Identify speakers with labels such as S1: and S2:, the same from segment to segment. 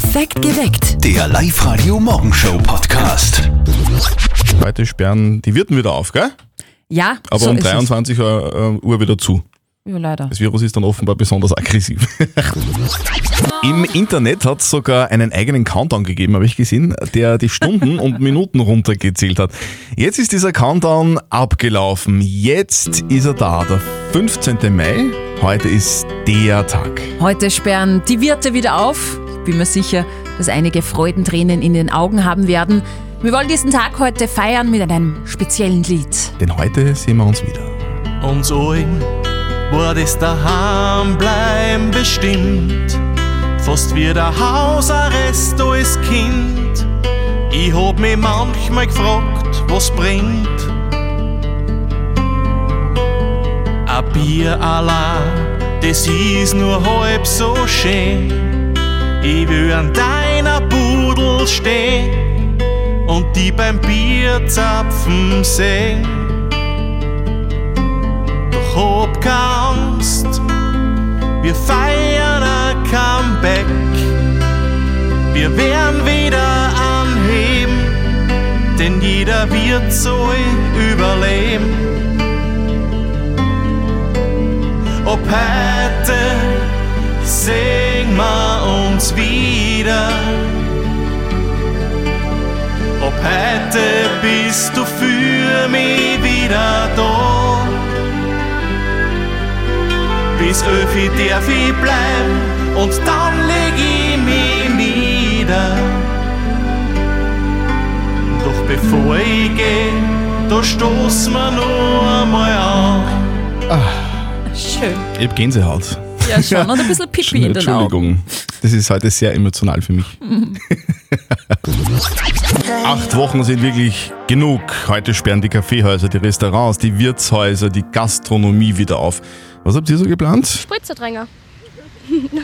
S1: Perfekt geweckt.
S2: Der Live-Radio-Morgenshow-Podcast.
S3: Heute sperren die Wirten wieder auf, gell?
S4: Ja,
S3: Aber
S4: so
S3: um
S4: ist es.
S3: 23 Uhr Uhr wieder zu.
S4: Ja, leider.
S3: Das Virus ist dann offenbar besonders aggressiv. Im Internet hat es sogar einen eigenen Countdown gegeben, habe ich gesehen, der die Stunden und Minuten runtergezählt hat. Jetzt ist dieser Countdown abgelaufen. Jetzt ist er da, der 15. Mai. Heute ist der Tag.
S4: Heute sperren die Wirte wieder auf. Ich bin mir sicher, dass einige Freudentränen in den Augen haben werden. Wir wollen diesen Tag heute feiern mit einem speziellen Lied.
S3: Denn heute sehen wir uns wieder.
S5: Uns allen war das daheim bleiben bestimmt. Fast wie der Hausarrest als Kind. Ich hab mich manchmal gefragt, was bringt. Ein Bier allein, das ist nur halb so schön. Ich will an deiner Pudel stehen und die beim Bierzapfen sehen. Doch keine Angst, wir feiern ein Comeback. Wir werden wieder anheben, denn jeder wird so überleben. Ob heute sehen wir uns wieder. Ob heute bist du für mich wieder da. Bis Öfi darf ich bleiben und dann leg ich mich nieder. Doch bevor ich geh, da stoßen wir nur einmal an.
S4: Schön.
S3: Ich hab Gänsehaut.
S4: Ja, schon. Und ein bisschen Pipi in den Augen.
S3: Entschuldigung. Das ist heute sehr emotional für mich. Acht Wochen sind wirklich genug. Heute sperren die Kaffeehäuser, die Restaurants, die Wirtshäuser, die Gastronomie wieder auf. Was habt ihr so geplant?
S6: Spritzerdränger.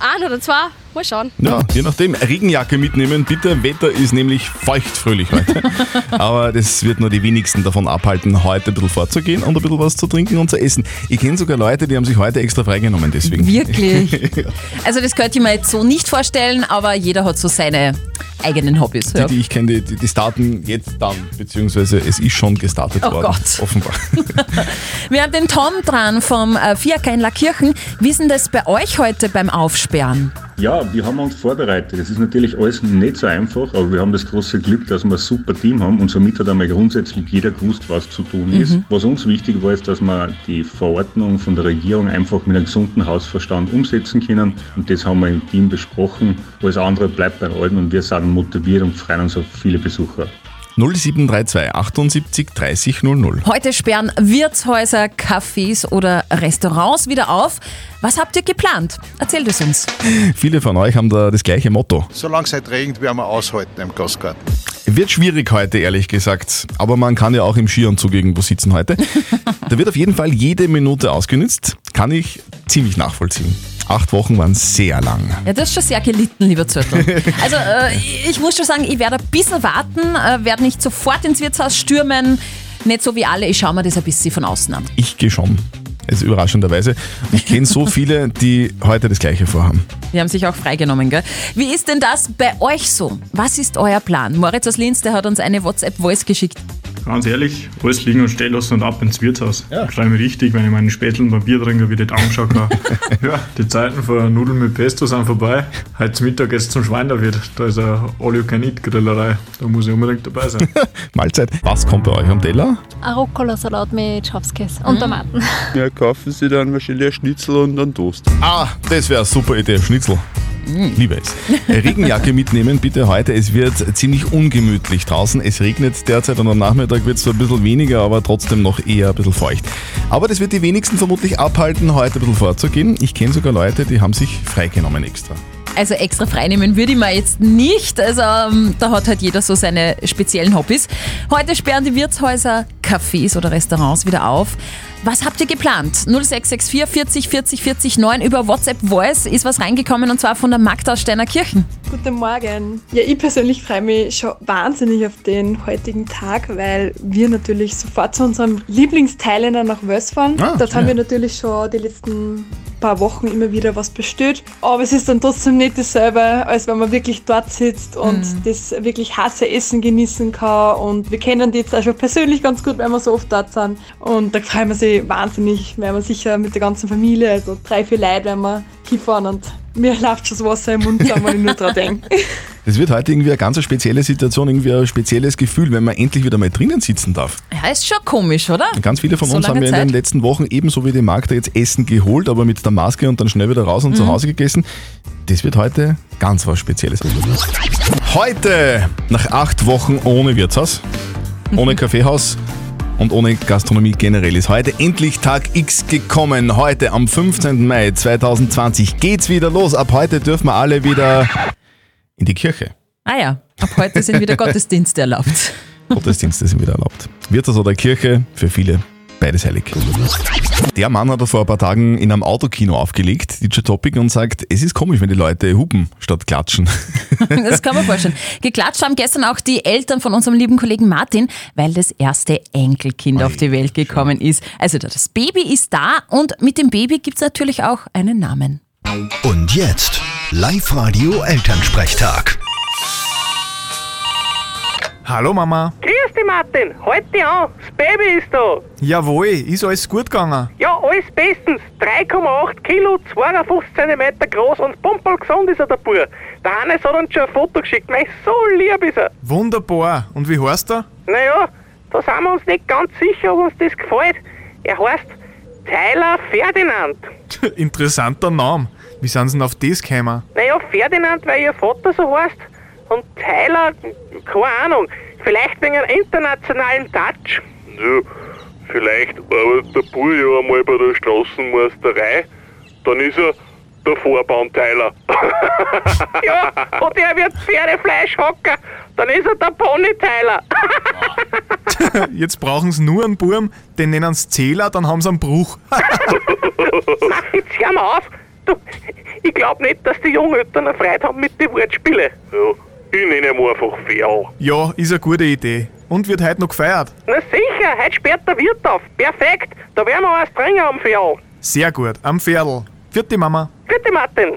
S6: Ein oder zwei, mal schauen.
S3: Ja, je nachdem. Regenjacke mitnehmen, bitte. Wetter ist nämlich feuchtfröhlich heute. Aber das wird nur die wenigsten davon abhalten, heute ein bisschen vorzugehen und ein bisschen was zu trinken und zu essen. Ich kenne sogar Leute, die haben sich heute extra freigenommen deswegen.
S4: Wirklich. Also das könnte ich mir jetzt so nicht vorstellen, aber jeder hat so seine eigenen Hobbys. Ja.
S3: Die, die ich kenne, die, die starten jetzt dann, beziehungsweise es ist schon gestartet
S4: Oh
S3: worden.
S4: Gott.
S3: Offenbar.
S4: Wir haben den Tom dran vom äh, Fiaker in Lackirchen. Wie ist denn das bei euch heute beim Aufsperren?
S7: Ja, wir haben uns vorbereitet. Es ist natürlich alles nicht so einfach, aber wir haben das große Glück, dass wir ein super Team haben und somit hat einmal grundsätzlich jeder gewusst, was zu tun ist. Was uns wichtig war, ist, dass wir die Verordnung von der Regierung einfach mit einem gesunden Hausverstand umsetzen können und das haben wir im Team besprochen. Alles andere bleibt beim Alten und wir sind motiviert und freuen uns auf viele Besucher.
S3: 0732 78 30 00.
S4: Heute sperren Wirtshäuser, Cafés oder Restaurants wieder auf. Was habt ihr geplant? Erzählt es uns.
S3: Viele von euch haben da das gleiche Motto.
S8: Solange es halt regnet, werden wir aushalten im Gastgarten.
S3: Wird schwierig heute, ehrlich gesagt. Aber man kann ja auch im Skianzug irgendwo sitzen heute. da wird auf jeden Fall jede Minute ausgenützt. Kann ich ziemlich nachvollziehen. Acht Wochen waren sehr lang.
S4: Ja, das ist schon sehr gelitten, lieber Zürtel. Also äh, ich muss schon sagen, ich werde ein bisschen warten, äh, werde nicht sofort ins Wirtshaus stürmen. Nicht so wie alle, ich schaue mir das ein bisschen von außen an.
S3: Ich gehe schon. Also überraschenderweise. Ich kenne so viele, die heute das gleiche vorhaben.
S4: Die haben sich auch freigenommen, gell? Wie ist denn das bei euch so? Was ist euer Plan? Moritz aus Linz, der hat uns eine WhatsApp-Voice geschickt.
S9: Ganz ehrlich, alles liegen und stehen lassen und ab ins Wirtshaus. Ja. Schreibe mir richtig, wenn ich meine Späteln beim Bier trinke, wie ich das anschauen kann. ja, die Zeiten von Nudeln mit Pesto sind vorbei. Heute Mittag geht's zum Schweinerwirt. Da ist eine All-You-Can-Eat-Grillerei. Da muss ich unbedingt dabei sein.
S3: Mahlzeit. Was kommt bei euch am Teller?
S6: Ein Rucola-Salat mit Schafskäse und Tomaten.
S8: Ja, kaufen Sie dann wahrscheinlich ein Schnitzel und einen Toast.
S3: Ah, das wäre eine super Idee. Schnitzel. Liebe es. Regenjacke mitnehmen bitte heute. Es wird ziemlich ungemütlich draußen. Es regnet derzeit und am Nachmittag wird es zwar ein bisschen weniger, aber trotzdem noch eher ein bisschen feucht. Aber das wird die wenigsten vermutlich abhalten, heute ein bisschen vorzugehen. Ich kenne sogar Leute, die haben sich freigenommen extra.
S4: Also extra freinehmen würde ich mir jetzt nicht. Also ähm, da hat halt jeder so seine speziellen Hobbys. Heute sperren die Wirtshäuser, Cafés oder Restaurants wieder auf. Was habt ihr geplant? 0664 40 40 40 9 über WhatsApp Voice ist was reingekommen und zwar von der Magda aus Steinerkirchen.
S10: Guten Morgen. Ja, ich persönlich freue mich schon wahnsinnig auf den heutigen Tag, weil wir natürlich sofort zu unserem Lieblingsteilender nach Wels fahren.
S3: Ah,
S10: Dort
S3: schön.
S10: haben wir natürlich schon die letzten paar Wochen immer wieder was bestellt. Aber es ist dann trotzdem nicht dasselbe, als wenn man wirklich dort sitzt und das wirklich heiße Essen genießen kann. Und wir kennen die jetzt auch schon persönlich ganz gut, weil wir so oft dort sind. Und da freuen wir sich wahnsinnig, weil wir sicher mit der ganzen Familie, also drei, vier Leute, wenn wir hinfahren und mir läuft schon das Wasser im Mund, zusammen, wenn ich nur dran denke.
S3: Das wird heute irgendwie eine ganz spezielle Situation, irgendwie ein spezielles Gefühl, wenn man endlich wieder mal drinnen sitzen darf.
S4: Ja, ist schon komisch, oder?
S3: Ganz viele von
S4: So
S3: uns haben ja in den letzten Wochen ebenso wie die Magda jetzt Essen geholt, aber mit der Maske und dann schnell wieder raus und zu
S4: Mhm.
S3: Hause gegessen. Das wird heute ganz was Spezielles. Heute, nach acht Wochen ohne Wirtshaus, ohne Kaffeehaus und ohne Gastronomie generell, ist heute endlich Tag X gekommen. Heute am 15. Mai 2020 geht's wieder los. Ab heute dürfen wir alle wieder in die Kirche.
S4: Ah ja, ab heute sind wieder Gottesdienste erlaubt.
S3: Gottesdienste sind wieder erlaubt. Wirtshaus oder Kirche, für viele beides heilig. Der Mann hat vor ein paar Tagen in einem Autokino aufgelegt, DJ Topic, und sagt, es ist komisch, wenn die Leute hupen statt klatschen.
S4: Das kann man vorstellen. Geklatscht haben gestern auch die Eltern von unserem lieben Kollegen Martin, weil das erste Enkelkind auf die Welt gekommen ist. Also das Baby ist da und mit dem Baby gibt es natürlich auch einen Namen.
S1: Und jetzt Live-Radio Elternsprechtag.
S2: Hallo Mama.
S11: Grüß dich, Martin. Halt dich an. Das Baby ist da.
S2: Jawohl, ist alles gut gegangen?
S11: Ja, alles bestens. 3,8 Kilo, 52 cm groß und pumpelgesund ist er, der Bub. Der Hannes hat uns schon ein Foto geschickt. Mei, so lieb ist er.
S2: Wunderbar. Und wie heißt er?
S11: Naja, da sind wir uns nicht ganz sicher, ob uns das gefällt. Er heißt Tyler Ferdinand.
S2: Interessanter Name. Wie sind sie denn auf das gekommen?
S11: Naja, Ferdinand, weil ihr Vater so heißt. Und Tyler, keine Ahnung. Vielleicht wegen einem internationalen Touch.
S12: Ja, vielleicht arbeitet der Bub ja einmal bei der Straßenmeisterei. Dann ist er der Vorbauteiler.
S11: ja, und er wird Pferdefleisch hocken. Dann ist er der Ponyteiler.
S2: Jetzt brauchen sie nur einen Burm, den nennen sie Zähler, dann haben sie einen Bruch.
S11: Mach jetzt hör mal auf. Du, ich glaube nicht, dass die Jungeltern eine Freude haben mit den Wortspielen.
S12: Ja, ich nenne ihn einfach Ferl.
S2: ja, ist eine gute Idee. Und wird heute noch gefeiert?
S11: Na sicher, heute sperrt der Wirt auf. Perfekt. Da werden wir was trinken am Ferl.
S2: Sehr gut, am Pferdl. Vierte Mama.
S11: Bitte, Martin.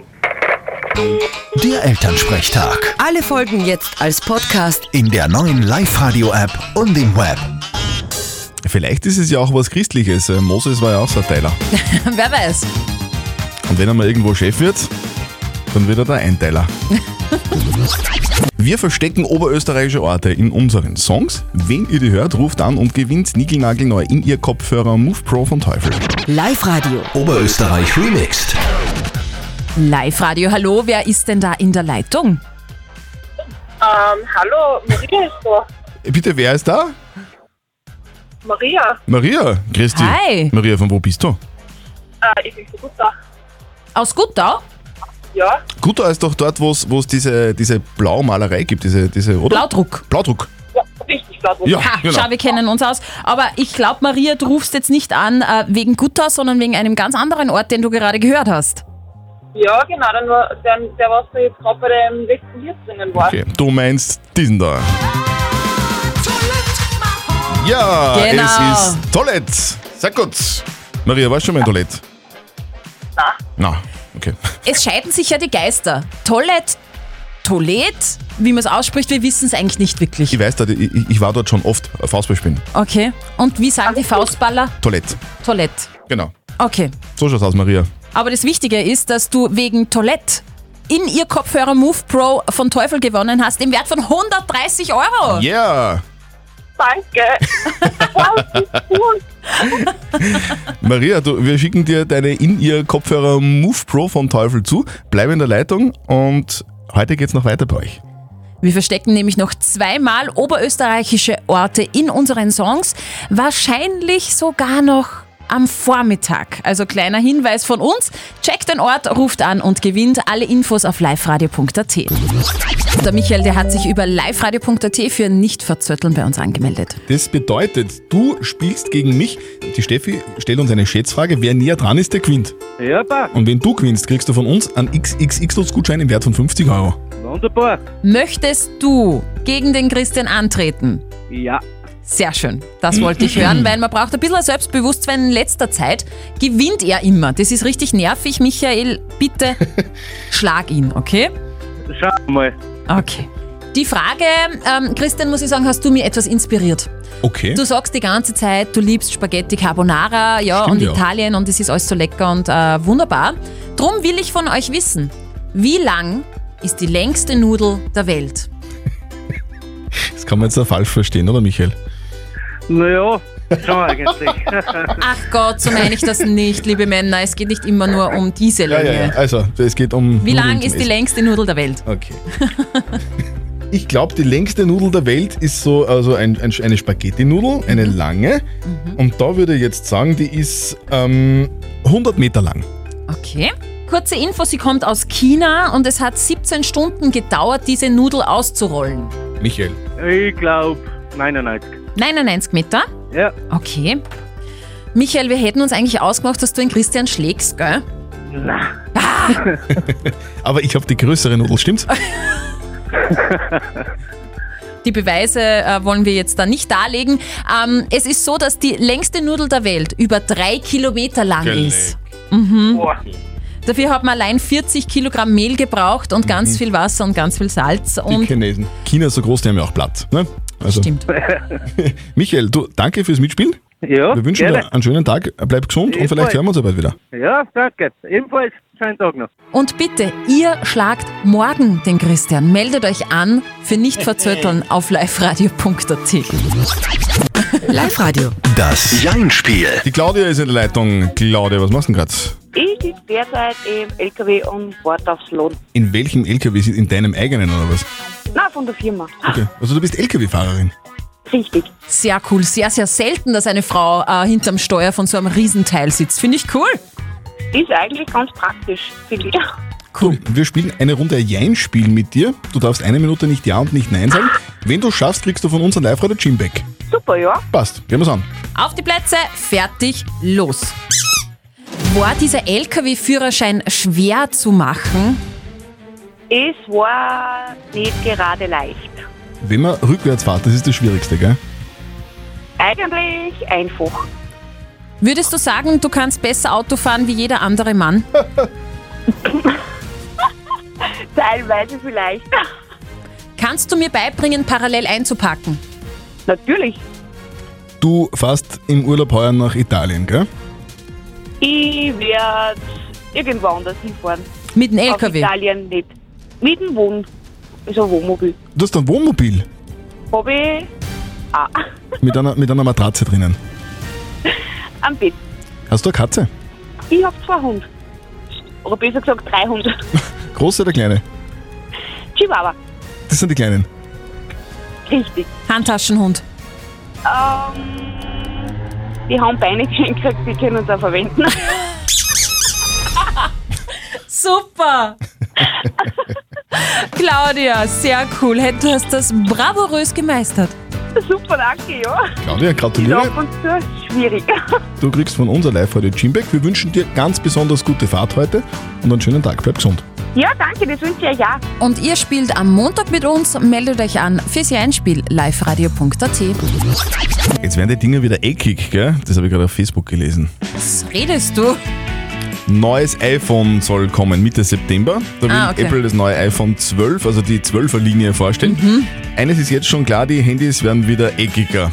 S1: Der Elternsprechtag.
S13: Alle Folgen jetzt als Podcast.
S1: In der neuen Live-Radio-App und im Web.
S3: Vielleicht ist es ja auch was Christliches. Äh, Moses war ja auch so ein Teiler.
S4: Wer weiß.
S3: Und wenn er mal irgendwo Chef wird, dann wird er der Einteiler. Wir verstecken oberösterreichische Orte in unseren Songs. Wenn ihr die hört, ruft an und gewinnt niegelnagelneu in ihr Kopfhörer Move Pro von Teufel.
S13: Live-Radio.
S1: Oberösterreich remixed.
S4: Live-Radio, hallo, wer ist denn da in der Leitung?
S14: Ähm, hallo, Maria ist da.
S3: Bitte, wer ist da?
S14: Maria,
S3: Maria, Christi.
S4: Hi.
S3: Maria, von wo bist du?
S14: äh, ich bin so gut da.
S4: Aus Guttau?
S14: Ja,
S3: Guter ist doch dort, wo es diese, diese Blaumalerei gibt, diese, diese, oder?
S4: Blaudruck.
S3: Blaudruck.
S14: ja, richtig, klar.
S3: Ja,
S4: Ha,
S3: genau.
S4: schau, wir kennen uns aus. Aber ich glaube, Maria, du rufst jetzt nicht an äh, wegen Guttau, sondern wegen einem ganz anderen Ort, den du gerade gehört hast.
S14: Ja, genau, dann war, der, der was da jetzt gerade bei dem letzten Lied drinnen war.
S3: Okay, du meinst diesen da. Ja,
S4: Genau.
S3: es ist Toilette. Sehr gut. Maria, warst du schon mal in Toilette?
S14: Na.
S3: Na, okay.
S4: Es scheiden sich ja die Geister. Toilette, Toilette, wie man es ausspricht, wir wissen es eigentlich nicht wirklich.
S3: Ich weiß, ich, ich war dort schon oft äh, Faustball spielen.
S4: Okay. Und wie sagen die Faustballer?
S3: Toilette.
S4: Toilette.
S3: Genau.
S4: Okay.
S3: So schaut's aus, Maria.
S4: Aber das Wichtige ist, dass du wegen Toilette in ihr Kopfhörer Move Pro von Teufel gewonnen hast, im Wert von 130 Euro.
S3: Yeah!
S14: Danke. wow, das ist cool.
S3: Maria, du, wir schicken dir deine In-Ear-Kopfhörer Move Pro von Teufel zu. Bleib in der Leitung und heute geht's noch weiter bei euch.
S4: Wir verstecken nämlich noch zweimal oberösterreichische Orte in unseren Songs. Wahrscheinlich sogar noch am Vormittag. Also kleiner Hinweis von uns. Checkt den Ort, ruft an und gewinnt alle Infos auf liveradio.at. Der Michael, der hat sich über liveradio.at für Nicht-Verzötteln bei uns angemeldet.
S3: Das bedeutet, du spielst gegen mich. Die Steffi stellt uns eine Schätzfrage. Wer näher dran ist, der gewinnt.
S15: Ja, passt.
S3: Und wenn du gewinnst, kriegst du von uns einen XXX-Gutschein im Wert von 50 Euro.
S15: Wunderbar.
S4: Möchtest du gegen den Christian antreten?
S15: Ja.
S4: Sehr schön. Das wollte ich hören, weil man braucht ein bisschen Selbstbewusstsein in letzter Zeit. Gewinnt er immer. Das ist richtig nervig. Michael, bitte schlag ihn, okay?
S11: Schauen wir mal.
S4: Okay. Die Frage, ähm, Christian, muss ich sagen, hast du mir etwas inspiriert.
S3: Okay.
S4: Du sagst die ganze Zeit, du liebst Spaghetti Carbonara, ja,
S3: Stimmt
S4: und
S3: ja.
S4: Italien und es ist alles so lecker und äh, wunderbar. Drum will ich von euch wissen, wie lang ist die längste Nudel der Welt?
S3: Das kann man jetzt auch falsch verstehen, oder Michael?
S11: Naja, schon eigentlich.
S4: Ach Gott, so meine ich das nicht, liebe Männer. Es geht nicht immer nur um diese
S3: Ja,
S4: Länge.
S3: ja, ja. Also, es geht um.
S4: Wie lang ist die
S3: Essen.
S4: längste Nudel der Welt?
S3: Okay. Ich glaube, die längste Nudel der Welt ist so also ein, ein, eine Spaghetti-Nudel, eine
S4: Mhm.
S3: lange. Und da würde ich jetzt sagen, die ist ähm, 100 Meter lang.
S4: Okay. Kurze Info, sie kommt aus China und es hat 17 Stunden gedauert, diese Nudel auszurollen.
S3: Michael.
S11: ich glaube 99.
S4: 99 Meter?
S11: Ja.
S4: Okay. Michael, wir hätten uns eigentlich ausgemacht, dass du den Christian schlägst, gell?
S11: Na.
S3: Aber ich habe die größere Nudel, stimmt's?
S4: Die Beweise äh, wollen wir jetzt da nicht darlegen. Ähm, es ist so, dass die längste Nudel der Welt über drei Kilometer lang
S3: Geleck.
S4: ist. Mhm.
S11: Boah.
S4: Dafür hat man allein 40 Kilogramm Mehl gebraucht und ganz
S3: Mhm.
S4: viel Wasser und ganz viel Salz.
S3: Die
S4: Und
S3: Chinesen. China ist so groß, die haben ja auch Platz. Ne? Also,
S4: Stimmt.
S3: Michael, du, danke fürs Mitspielen.
S11: Ja,
S3: Wir wünschen
S11: gerne.
S3: dir einen schönen Tag, bleib gesund und
S11: Ebenfalls.
S3: vielleicht hören wir uns ja bald wieder.
S11: Ja, danke. Ebenfalls schönen Tag noch.
S4: Und bitte, ihr schlagt morgen den Christian. Meldet euch an für nicht verzötteln auf liveradio.at.
S13: Live-Radio.
S1: Das Jein-Spiel.
S3: Die Claudia ist in der Leitung. Claudia, was machst du denn gerade?
S14: Ich sitze derzeit im LKW und warte aufs Lohn.
S3: In welchem LKW? In deinem eigenen oder was?
S14: Na, von der Firma.
S3: Okay. Also du bist LKW-Fahrerin.
S14: Richtig.
S4: Sehr cool, sehr, sehr selten, dass eine Frau äh, hinterm Steuer von so einem Riesenteil sitzt. Finde ich cool.
S14: Ist eigentlich ganz praktisch, finde ich.
S3: Cool. Wir spielen eine Runde Jein-Spiel mit dir. Du darfst eine Minute nicht Ja und nicht Nein sagen. Wenn du schaffst, kriegst du von uns ein Live-Radio Gymback.
S14: Super, ja.
S3: Passt. Gehen wir's an.
S4: Auf die Plätze, fertig, los. War dieser LKW-Führerschein schwer zu machen?
S14: Es war nicht gerade leicht.
S3: Wenn man rückwärts fährt, das ist das Schwierigste, gell?
S14: Eigentlich einfach.
S4: Würdest du sagen, du kannst besser Auto fahren wie jeder andere Mann?
S14: Teilweise vielleicht.
S4: Kannst du mir beibringen, parallel einzupacken?
S14: Natürlich.
S3: Du fährst im Urlaub heuer nach Italien, gell?
S14: Ich werde irgendwo anders hinfahren.
S4: Mit dem
S14: Auf
S4: LKW?
S14: Italien nicht. Mit dem Wohn. Also Wohnmobil.
S3: Du hast ein Wohnmobil
S14: Hab ich ah,
S3: mit einer, mit einer Matratze drinnen.
S14: am Bett.
S3: Hast du eine Katze?
S14: Ich hab zwei Hunde. Oder besser gesagt drei Hunde.
S3: Große oder kleine?
S14: Chihuahua.
S3: Das sind die kleinen.
S14: Richtig.
S4: Handtaschenhund.
S14: Ähm, die haben Beine gekriegt, die können uns auch verwenden.
S4: Super! Claudia, sehr cool. Hey, Du hast das bravourös gemeistert.
S14: Super, danke, ja.
S3: Claudia, gratuliere.
S14: ab und zu schwierig.
S3: Du kriegst von uns ein Live-Radio Gymback. Wir wünschen dir ganz besonders gute Fahrt heute und einen schönen Tag. Bleib gesund.
S14: Ja, danke, das wünsche ich euch ja.
S4: Und ihr spielt am Montag mit uns. Meldet euch an fürs Einspiel liveradio.at.
S3: Jetzt werden die Dinger wieder eckig, gell? Das habe ich gerade auf Facebook gelesen.
S4: Was redest du?
S3: Neues iPhone soll kommen Mitte September. Da will
S4: Ah, okay.
S3: Apple das neue iPhone 12, also die 12er Linie vorstellen.
S4: Mhm.
S3: Eines ist jetzt schon klar, die Handys werden wieder eckiger.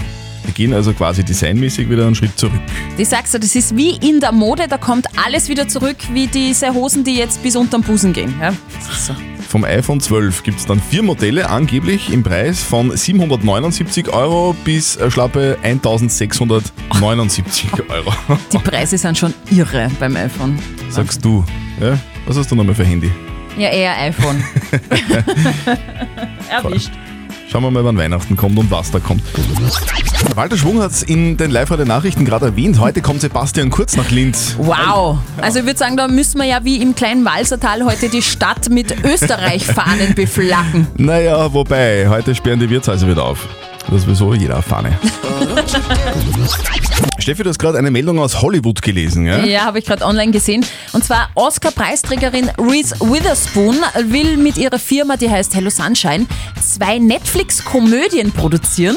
S3: Die gehen also quasi designmäßig wieder einen Schritt zurück.
S4: Ich sag's dir, das ist wie in der Mode, da kommt alles wieder zurück, wie diese Hosen, die jetzt bis unterm Busen gehen. Ja? Das ist so.
S3: Vom iPhone 12 gibt es dann vier Modelle, angeblich im Preis von 779 Euro bis äh, schlappe 1679 Euro.
S4: Die Preise sind schon irre beim iPhone.
S3: Sagst du. Ja? Was hast du nochmal für Handy?
S4: Ja, eher iPhone. Erwischt.
S3: Schauen wir mal, wann Weihnachten kommt und was da kommt. Walter Schwung hat es in den Live-Radio-Nachrichten gerade erwähnt. Heute kommt Sebastian Kurz nach Linz.
S4: Wow. Also ich würde sagen, da müssen wir ja wie im kleinen Walsertal heute die Stadt mit Österreich-Fahnen beflaggen.
S3: Naja, wobei, heute sperren die Wirtshäuser wieder auf. Das ist sowieso jeder eine Fahne. Steffi, du hast gerade eine Meldung aus Hollywood gelesen, ja?
S4: Ja, habe ich gerade online gesehen. Und zwar Oscar-Preisträgerin Reese Witherspoon will mit ihrer Firma, die heißt Hello Sunshine, zwei Netflix-Komödien produzieren.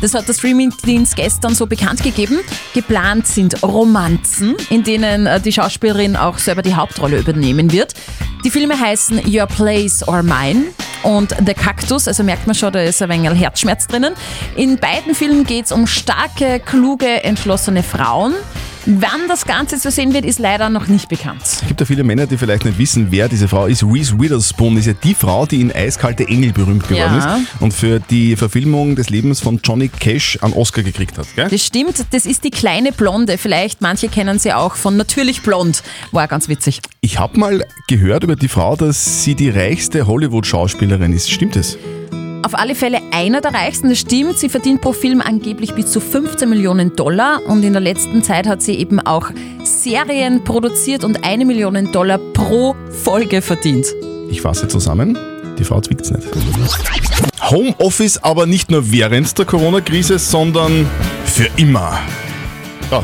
S4: Das hat der Streamingdienst gestern so bekannt gegeben. Geplant sind Romanzen, in denen äh, die Schauspielerin auch selber die Hauptrolle übernehmen wird. Die Filme heißen Your Place or Mine und The Cactus, also merkt man schon, da ist ein wenig Herzschmerz drinnen. In beiden Filmen geht es um starke, kluge, entschlossene Frauen. Wann das Ganze zu sehen wird, ist leider noch nicht bekannt.
S3: Es gibt ja viele Männer, die vielleicht nicht wissen, wer diese Frau ist. Reese Witherspoon ist ja die Frau, die in Eiskalte Engel berühmt geworden
S4: Ja.
S3: ist und für die Verfilmung des Lebens von Johnny Cash einen Oscar gekriegt hat. Gell?
S4: Das stimmt, das ist die kleine Blonde. Vielleicht manche kennen sie auch von Natürlich Blond. War ganz witzig.
S3: Ich habe mal gehört über die Frau, dass sie die reichste Hollywood-Schauspielerin ist. Stimmt es?
S4: Auf alle Fälle einer der reichsten, das stimmt. Sie verdient pro Film angeblich bis zu 15 Millionen Dollar und in der letzten Zeit hat sie eben auch Serien produziert und eine Million Dollar pro Folge verdient.
S3: Ich fasse zusammen. Die Frau zwickt's nicht. Homeoffice aber nicht nur während der Corona-Krise, sondern für immer. Ja,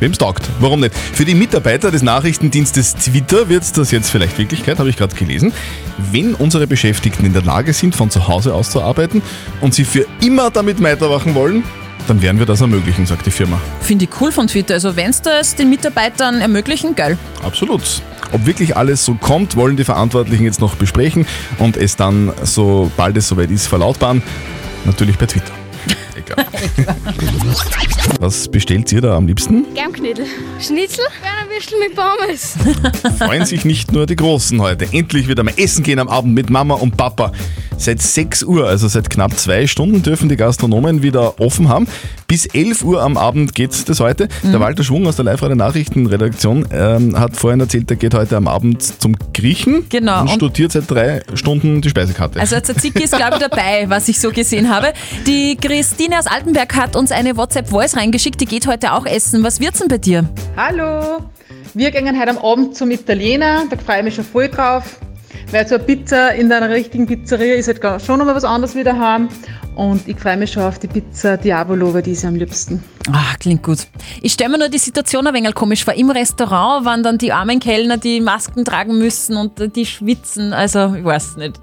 S3: wem's taugt. Warum nicht? Für die Mitarbeiter des Nachrichtendienstes Twitter wird das jetzt vielleicht Wirklichkeit, habe ich gerade gelesen. Wenn unsere Beschäftigten in der Lage sind, von zu Hause aus zu arbeiten und sie für immer damit weitermachen wollen, dann werden wir das ermöglichen, sagt die Firma.
S4: Finde ich cool von Twitter. Also wenn es das den Mitarbeitern ermöglichen, geil.
S3: Absolut. Ob wirklich alles so kommt, wollen die Verantwortlichen jetzt noch besprechen und es dann, sobald es soweit ist, verlautbaren. Natürlich per Twitter. Egal. Was bestellt ihr da am liebsten?
S6: Germknödel. Schnitzel? Bernerwürstel mit Pommes.
S3: Freuen sich nicht nur die Großen heute. Endlich wieder mal essen gehen am Abend mit Mama und Papa. Seit 6 Uhr, also seit knapp zwei Stunden, dürfen die Gastronomen wieder offen haben. Bis 11 Uhr am Abend geht das heute. Der Walter Schwung aus der Live-Radio Nachrichtenredaktion ähm, hat vorhin erzählt, er geht heute am Abend zum Griechen
S4: Genau,
S3: und
S4: und-
S3: studiert seit drei Stunden die Speisekarte.
S4: Also Tzatziki ist, glaube ich, dabei, was ich so gesehen habe. Die Christine aus Altenberg hat uns eine WhatsApp-Voice reingeschickt, die geht heute auch essen. Was wird's denn bei dir?
S10: Hallo! Wir gehen heute am Abend zum Italiener, da freue ich mich schon voll drauf. Weil so eine Pizza in einer richtigen Pizzeria ist halt schon nochmal was anderes wie daheim. Und ich freue mich schon auf die Pizza Diavolo, weil die ist am liebsten.
S4: Ah, klingt gut. Ich stelle mir nur die Situation ein wenig komisch vor. Im Restaurant, wann dann die armen Kellner die Masken tragen müssen und die schwitzen. Also, ich weiß nicht.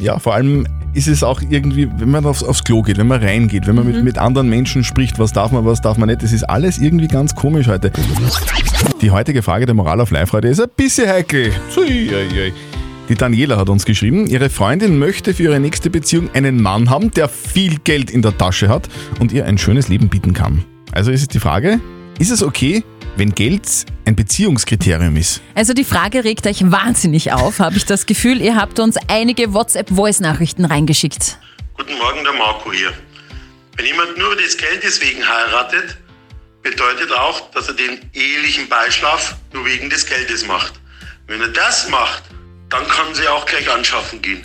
S3: Ja, vor allem ist es auch irgendwie, wenn man aufs, aufs Klo geht, wenn man reingeht, wenn man mit, mit anderen Menschen spricht, was darf man, was darf man nicht, das ist alles irgendwie ganz komisch heute. Die heutige Frage der Moral auf Live-Radio ist ein bisschen heikel. Die Daniela hat uns geschrieben, ihre Freundin möchte für ihre nächste Beziehung einen Mann haben, der viel Geld in der Tasche hat und ihr ein schönes Leben bieten kann. Also ist es die Frage, ist es okay, wenn Geld ein Beziehungskriterium ist?
S4: Also die Frage regt euch wahnsinnig auf, habe ich das Gefühl. Ihr habt uns einige WhatsApp-Voice-Nachrichten reingeschickt.
S15: Guten Morgen, der Marco hier. Wenn jemand nur des Geldes wegen heiratet, bedeutet auch, dass er den ehelichen Beischlaf nur wegen des Geldes macht. Wenn er das macht, dann kann sie auch gleich anschaffen gehen.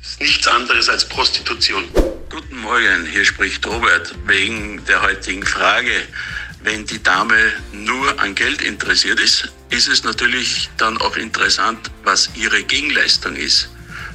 S15: Das ist nichts anderes als Prostitution.
S16: Guten Morgen, hier spricht Robert wegen der heutigen Frage. Wenn die Dame nur an Geld interessiert ist, ist es natürlich dann auch interessant, was ihre Gegenleistung ist.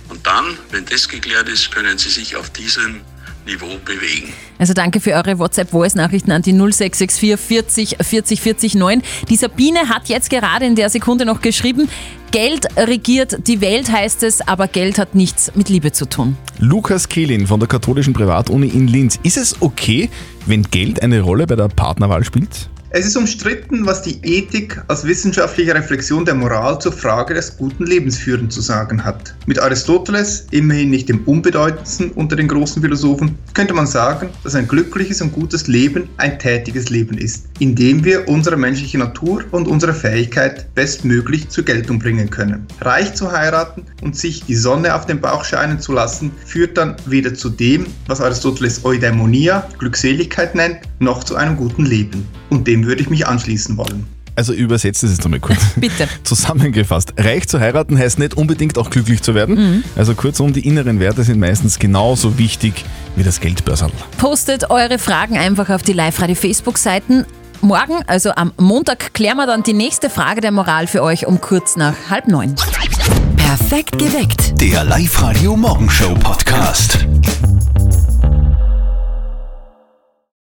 S16: Und dann, wenn das geklärt ist, können Sie sich auf diesem Niveau bewegen.
S4: Also danke für eure WhatsApp-Voice-Nachrichten an die 0664 40 40 40 9. Die Sabine hat jetzt gerade in der Sekunde noch geschrieben, Geld regiert die Welt heißt es, aber Geld hat nichts mit Liebe zu tun.
S3: Lukas Kehlin von der katholischen Privatuni in Linz. Ist es okay, wenn Geld eine Rolle bei der Partnerwahl spielt?
S17: Es ist umstritten, was die Ethik als wissenschaftliche Reflexion der Moral zur Frage des guten Lebensführens zu sagen hat. Mit Aristoteles, immerhin nicht dem unbedeutendsten unter den großen Philosophen, könnte man sagen, dass ein glückliches und gutes Leben ein tätiges Leben ist, in dem wir unsere menschliche Natur und unsere Fähigkeit bestmöglich zur Geltung bringen können. Reich zu heiraten und sich die Sonne auf den Bauch scheinen zu lassen, führt dann weder zu dem, was Aristoteles Eudaimonia, Glückseligkeit nennt, noch zu einem guten Leben. Und dem würde ich mich anschließen wollen.
S3: Also übersetzt es jetzt einmal kurz.
S4: Bitte.
S3: Zusammengefasst. Reich zu heiraten heißt nicht unbedingt auch glücklich zu werden.
S4: Mhm.
S3: Also kurzum, die inneren Werte sind meistens genauso wichtig wie das Geldbörsal.
S4: Postet eure Fragen einfach auf die Live-Radio-Facebook-Seiten. Morgen, also am Montag, klären wir dann die nächste Frage der Moral für euch um kurz nach halb neun.
S13: Perfekt geweckt.
S1: Der Live-Radio Morgenshow Podcast.